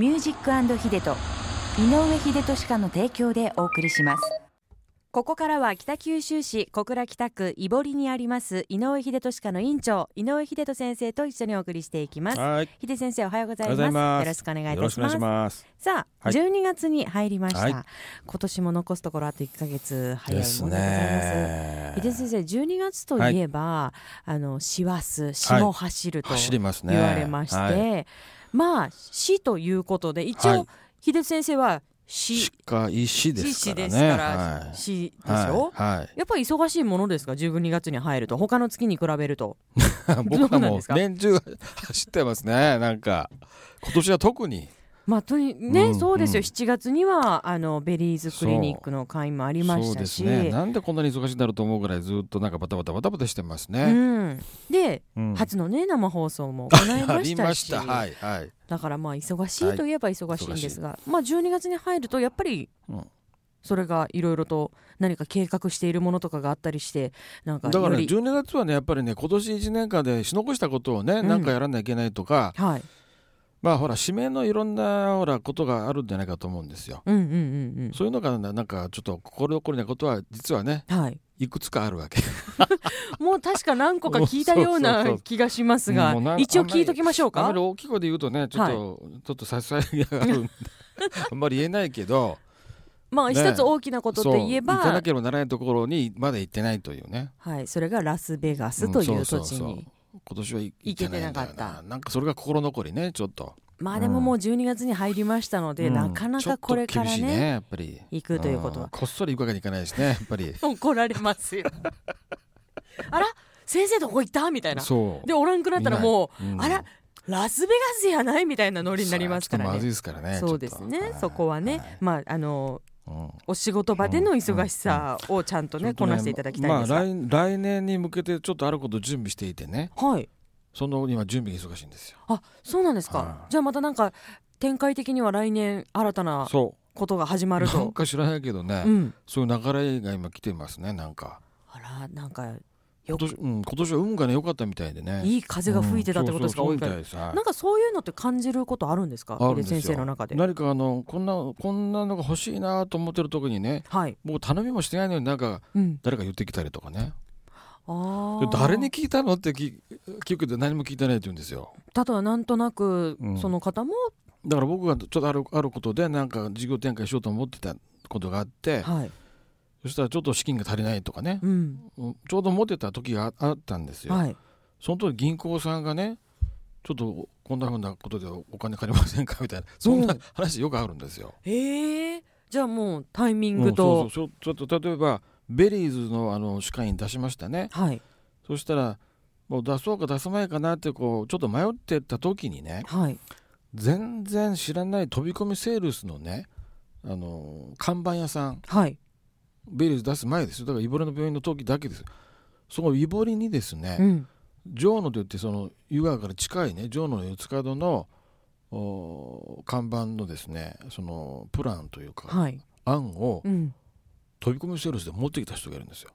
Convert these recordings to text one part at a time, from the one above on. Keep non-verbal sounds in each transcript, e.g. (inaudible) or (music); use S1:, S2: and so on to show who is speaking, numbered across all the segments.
S1: ミュージックヒデと井上秀俊家の提供でお送りします。ここからは北九州市小倉北区井堀にあります井上秀俊家の院長井上秀俊先生と一緒にお送りしていきます。
S2: はい。
S1: 秀先生おはようござい
S2: ます。
S1: よろしくお願いいたします。さあ、
S2: はい。
S1: 12月に入りました、
S2: はい。
S1: 今年も残すところあと1ヶ月早いものでございます。
S2: ね。
S1: 秀先生12月といえば、あの師走詩も走ると。言われまして、
S2: はい
S1: まあ詩ということで一応、
S2: はい
S1: 秀先生は詩
S2: しか石です
S1: 詩
S2: からね。
S1: ですから、
S2: はい
S1: 詩でしょ、
S2: はい。はい
S1: やっぱり忙しいものですか？12月に入ると他の月に比べると (laughs)
S2: 僕はもう年中走ってますね。なんか今年は特に。
S1: まあとにね、
S2: うん
S1: そうですよ、
S2: うん。
S1: 7月にはあのベリーズクリニックの会もありましたし、
S2: ね。なんでこんなに忙しいんだろうと思うぐらいずっとなんかバタバタバタバタしてます
S1: う
S2: ね。
S1: ん、で、
S2: うん。
S1: 初のね生放送も行いましたし。
S2: ました。はいはい。
S1: だからまあ忙しいといえば忙しいんですが、まあ12月に入るとやっぱり
S2: うん。
S1: それがいろいろと何か計画しているものとかがあったりしてなんか
S2: だからね
S1: より
S2: 12月はねやっぱりね今年1年間でし残したことをね、
S1: うん。
S2: なんかやらなきゃいけないとか
S1: はい
S2: まあほら指名のいろんなほらことがあるんじゃないかと思うんですよ。
S1: うんうんうん
S2: そういうのがななんかちょっと心残りなことは実はね
S1: うんはい。
S2: いくつかあるわけ。(laughs)
S1: もう確か何個か聞いたような気がしますが。(laughs) 一応聞いときましょうか？
S2: あんまり大きい声で言うとねちょっと、ちょっと差し障りがあるんで (laughs) あんまり言えないけどね
S1: まあ一つ大きなことといえば、
S2: 行かなければならないところにまだ行ってないというね。
S1: はい、それがラスベガスという。土地に
S2: 今年は行
S1: 行けて
S2: な
S1: かった。
S2: なんかそれが心残りねちょっと。
S1: まあでももう12月に入りましたので、
S2: うん。
S1: なかなかこれから
S2: ちょっと厳しい
S1: ね
S2: やっぱり。
S1: 行くということは。
S2: ん。こっそり行くわけにいかないしねやっぱり。(laughs)
S1: 怒られますよ。(laughs) あら先生どこ行った？みたいな。
S2: そう。
S1: でおらんくなったらもう、
S2: うん。
S1: あらラスベガスやない？みたいなノリになりますから
S2: さあちょっとまずい
S1: ね
S2: ですからね
S1: そうですね。そこはね、
S2: はい。
S1: まああの
S2: うん
S1: お仕事場での忙しさをちゃんとね、こなしていただきたいんですが、
S2: まあ来来年に向けてちょっとあることを準備していてね。
S1: はい。
S2: その今準備が忙しいんですよ。
S1: あそうなんですか、
S2: はい。
S1: じゃあまたなんか展開的には来年新たな
S2: そ
S1: ことが始ま
S2: う
S1: ると。
S2: なんか知らないけどね、
S1: うん。
S2: そういう流れが今来てますねなんか。
S1: あらなんかよ
S2: 今年,、うん、今年は運がね良かったみたいでね。
S1: いい風が吹いてたってことですか、
S2: うん
S1: なんかそういうのって感じることあるんですか先生の中で
S2: 何かあのこんなこんなのが欲しいなと思ってる時にね
S1: はい、
S2: 僕頼みもしてないのになんか
S1: うん、
S2: 誰か言ってきたりとかね。
S1: ああ
S2: で誰に聞いたのって聞聞くけど何も聞いてないって言うんですよ。
S1: ただなんとなく
S2: うん。
S1: その方も、
S2: だから僕がちょっとあるあることでなんか事業展開しようと思ってたことがあって
S1: はい、
S2: そしたらちょっと資金が足りないとかね。
S1: うん、
S2: うんちょうど持ってた時がああったんですよ、
S1: はい、
S2: その時銀行さんがねちょっとこんなふうなことでお金借りませんか？みたいな。そんな話よくあるんですよ。
S1: ええ。じゃあもうタイミン
S2: うん
S1: グと、
S2: そうそう。ちょちょっと例えばベリーズのあの歯科医に出しましたね。
S1: はい。
S2: そしたらもう出そうか出さないかなってこうちょっと迷ってた時にね
S1: はい。
S2: 全然知らない飛び込みセールスのねあの看板屋さん。
S1: はい
S2: ベズ出す前ですよ。だからイボリの病院の時だけです。そのイボリにですね、
S1: うん。
S2: 城野といってその湯川から近いね城野の四つ角のお看板のですねそのプランというか、
S1: はい。
S2: 案を
S1: うん。
S2: 飛び込みセールスで持ってきた人がいるんですよ。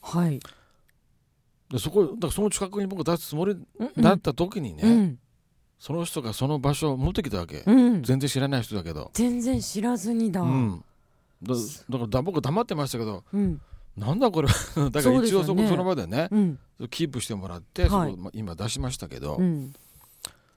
S1: はい。
S2: でそこだからその近くに僕が出すつもり
S1: うん。
S2: だった時にね、
S1: うん。
S2: その人がその場所を持ってきたわけ、
S1: うん。
S2: 全然知らない人だけど、
S1: 全然知らずにだ。
S2: うん、だだからだ僕黙ってましたけど
S1: うん。
S2: なんだこれ。は (laughs) だから一応そこその場でね
S1: うん。
S2: キープしてもらって、
S1: はい。
S2: 今出しましたけど、
S1: うん。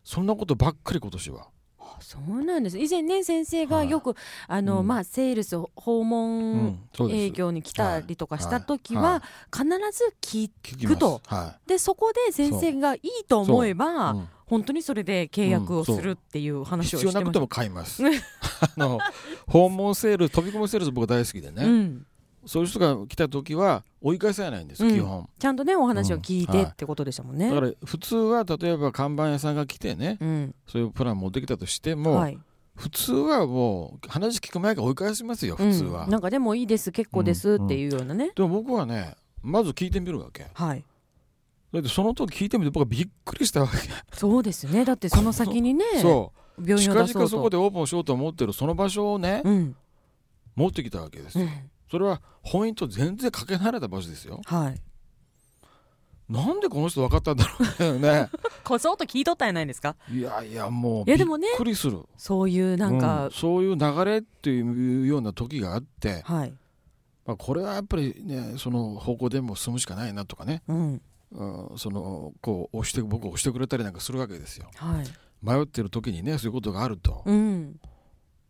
S2: そんなことばっかり今年は。
S1: あそうなんです。以前ね先生がよく、あの、
S2: うん。
S1: まあセールス訪
S2: う
S1: 問営業に来たりとかした時は、
S2: はい。
S1: 必ず聞くと。
S2: は
S1: でそこで先生がいいと思えば、
S2: いうん
S1: 本当にそれで契約をするっていう話を
S2: 必要なくて
S1: してまし
S2: も買います。(laughs) あの訪問セール飛び込みセールス僕大好きでね、
S1: た、うん、
S2: そういう人が来た時は追い返さないんです、
S1: うん。
S2: 基本。
S1: ちゃんとねお話を聞い
S2: うん。はい。
S1: てってことでしたもんね。
S2: だから普通は例えば看板屋さんが来てね
S1: うん。
S2: そういうプラン持ってきたとしても、
S1: はい。
S2: 普通はもう話聞く前から追い返しますよ普通は、
S1: うん、なんかでもいいです結構ですっていうようなね、
S2: でも僕はねまず聞いてみるわけ。
S1: はい
S2: だってその時聞いてみて僕はびっくりしたわけ。
S1: そうですね。だってその先にね (laughs)
S2: そう。
S1: 病院
S2: 近
S1: を出そうと。
S2: 々そこでオープンしようと思ってるその場所をね、
S1: うん。
S2: 持ってきたわけですよ、
S1: うん。
S2: それは本院と全然かけ離れた場所ですよ。
S1: はい。
S2: なんでこの人分かったんだろうね。(laughs)
S1: こそっと聞いとったんやないですか？
S2: いやいやもう
S1: いやでもね
S2: びっくりする。
S1: そういうなんか、
S2: うん。そういう流れっていうような時があって、
S1: はい、
S2: まあ、これはやっぱりねその方向でも進むしかないなとかね、
S1: うん、
S2: うん、そのこう押して僕を押してくれたりなんかするわけですよ
S1: はい、
S2: 迷ってる時にねそういうことがあると、
S1: うん。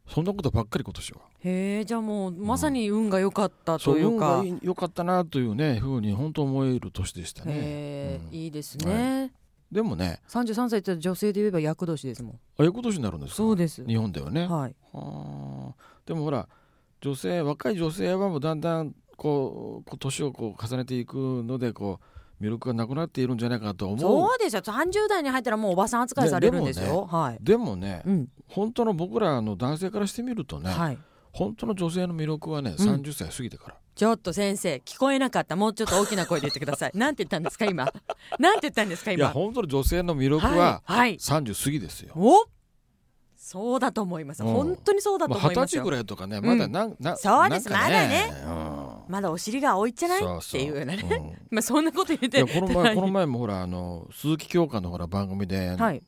S2: そんなことばっかり今年は
S1: へえ、じゃあもうまさに運が良かったというか。
S2: がいい良かったなというねふうに本当思える年でしたね、
S1: へえ、
S2: うん
S1: いいですね。
S2: でもね
S1: 三十三歳って女性で言えば厄年ですもん。
S2: ああいうことになるんですか？
S1: そうです。
S2: 日本ではね、
S1: はい。
S2: はあでもほら女性若い女性はもうだんだんこうこう年をこう重ねていくのでこう魅力がなくなっているんじゃないかなと思う
S1: そうですよ。三十代に入ったらもうおばさん扱いされるんですよ。はい。
S2: でもね、
S1: うん。
S2: 本当の僕らの男性からしてみるとね、
S1: はい。
S2: 本当の女性の魅力はね
S1: うん
S2: 30歳過ぎてから、
S1: ちょっと先生聞こえなかった。もうちょっと大きな声で言ってください。(laughs) なんて言ったんですか今？なんて言ったんですか
S2: いや
S1: 今。
S2: 本当の女性の魅力
S1: はい
S2: は
S1: はい。
S2: 30過ぎですよ、
S1: お。そうだと思います。
S2: うん
S1: 本当にそうだと
S2: まあ二十
S1: 思いますよ。
S2: 歳ぐらいとかねまだなん、な
S1: そうですまだね
S2: うん
S1: まだお尻が青いっちゃない？っていうようなね。
S2: うん (laughs)
S1: まあそんなこと言って。
S2: この前 (laughs) この前もほらあの鈴木京香のほら番組で、
S1: はい。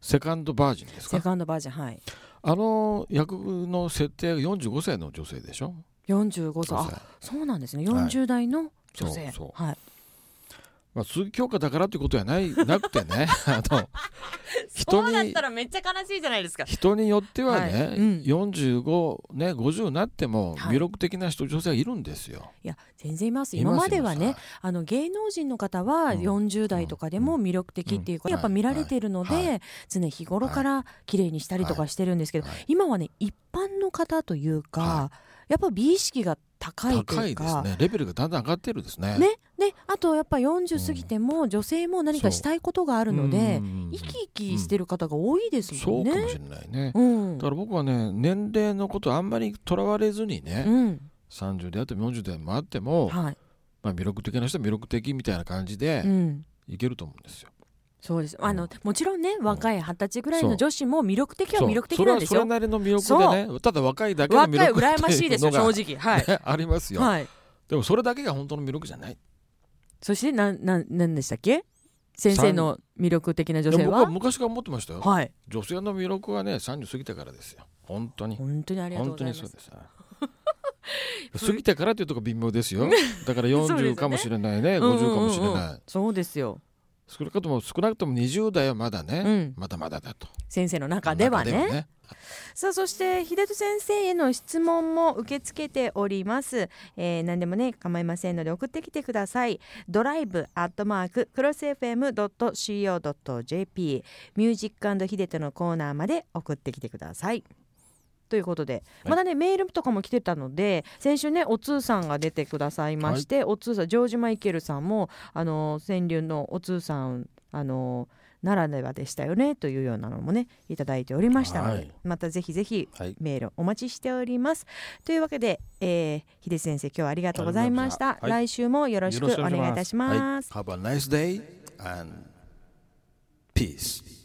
S2: セカンドバージンですか？
S1: セカンドバージョンはい。
S2: あの役の設定が45歳の女性でしょ？
S1: 四十五歳。
S2: 女
S1: あ
S2: 性、
S1: そうなんですね。
S2: はい
S1: 四十代の女性。
S2: そうそう
S1: はい。
S2: まあ、鈴木京香だからってことはない (laughs) なくてね。あの人に
S1: そうだったらめっちゃ悲しいじゃないですか。
S2: 人によってはね、
S1: はい。うん。
S2: 45ね50になっても
S1: はい。
S2: 魅力的な人、女性がいるんですよ。
S1: いや全然います。今まではねあの芸能人の方は
S2: うん。
S1: 40代とかでも魅力的っていうか、
S2: うん。
S1: やっぱ見られてるので、
S2: はい。は
S1: 常日頃から綺麗にしたりとかしてるんですけど、
S2: はい。
S1: 今はね一般の方というか、
S2: は
S1: やっぱ美意識が高いと
S2: 高い
S1: いうか。
S2: ですね。レベルがだんだん上がってるですね。
S1: ね、であとやっぱ40過ぎても女性も何かしたいことがあるので
S2: う。ん
S1: 生き生きしてる方が多いですもね。
S2: そうんかもしれないね。
S1: うん。
S2: だから僕はね年齢のことあんまりとらわれずにね、
S1: うん。
S2: 30であっても40でもあっても、
S1: はい。
S2: まあ、魅力的な人は魅力的みたいな感じで
S1: うん。
S2: いけると思うんですよ。
S1: そうです。あのもちろんね若い二十歳ぐらいの女子も魅力的は魅力的なんですよ
S2: それはそれなりの魅力でねただ若いだけの魅力
S1: 羨ましいですよ
S2: ってうのが
S1: 正直。はい、
S2: ね (laughs) ありますよ、
S1: はい、
S2: でもそれだけが本当の魅力じゃない
S1: そしてなんなんなんでしたっけ？先生の魅力的な女性
S2: いや僕は
S1: は
S2: 昔から思ってましたよ。
S1: はい。
S2: 女性の魅力はね30過ぎてからですよ。本当に。
S1: 本当にありがとう
S2: 本当
S1: ございます。
S2: にそうです過ぎてからっていうとこ微妙ですよ。だから
S1: そうですよね。
S2: 40かもしれないね。
S1: うんうんうん
S2: 50かもしれない
S1: そうですよ
S2: 少なくとも少なくとも20代はまだね、
S1: うん。
S2: まだまだだと。
S1: 先生の中ではね。
S2: 中
S1: さあそして秀人先生への質問も受け付けております、えー、何でもね構いませんので送ってきてください。ドライブアットマーククロス FM.co.jp ミュージックヒデトのコーナーまで送ってきてくださいということで、
S2: はい。
S1: まだねメールとかも来てたので先週ねお通さんが出てくださいまして、お通さんジョージ・マイケルさんもあの川柳のお通さんあのならではでしたよねというようなのもねいただいておりましたので、
S2: はい。
S1: またぜひぜひ
S2: はい。
S1: メールお待ちしております。というわけで、えー、秀先生今日は
S2: ありがとうございました。
S1: 来週もよろしくお願いいたします。
S2: はい。Have a nice day and peace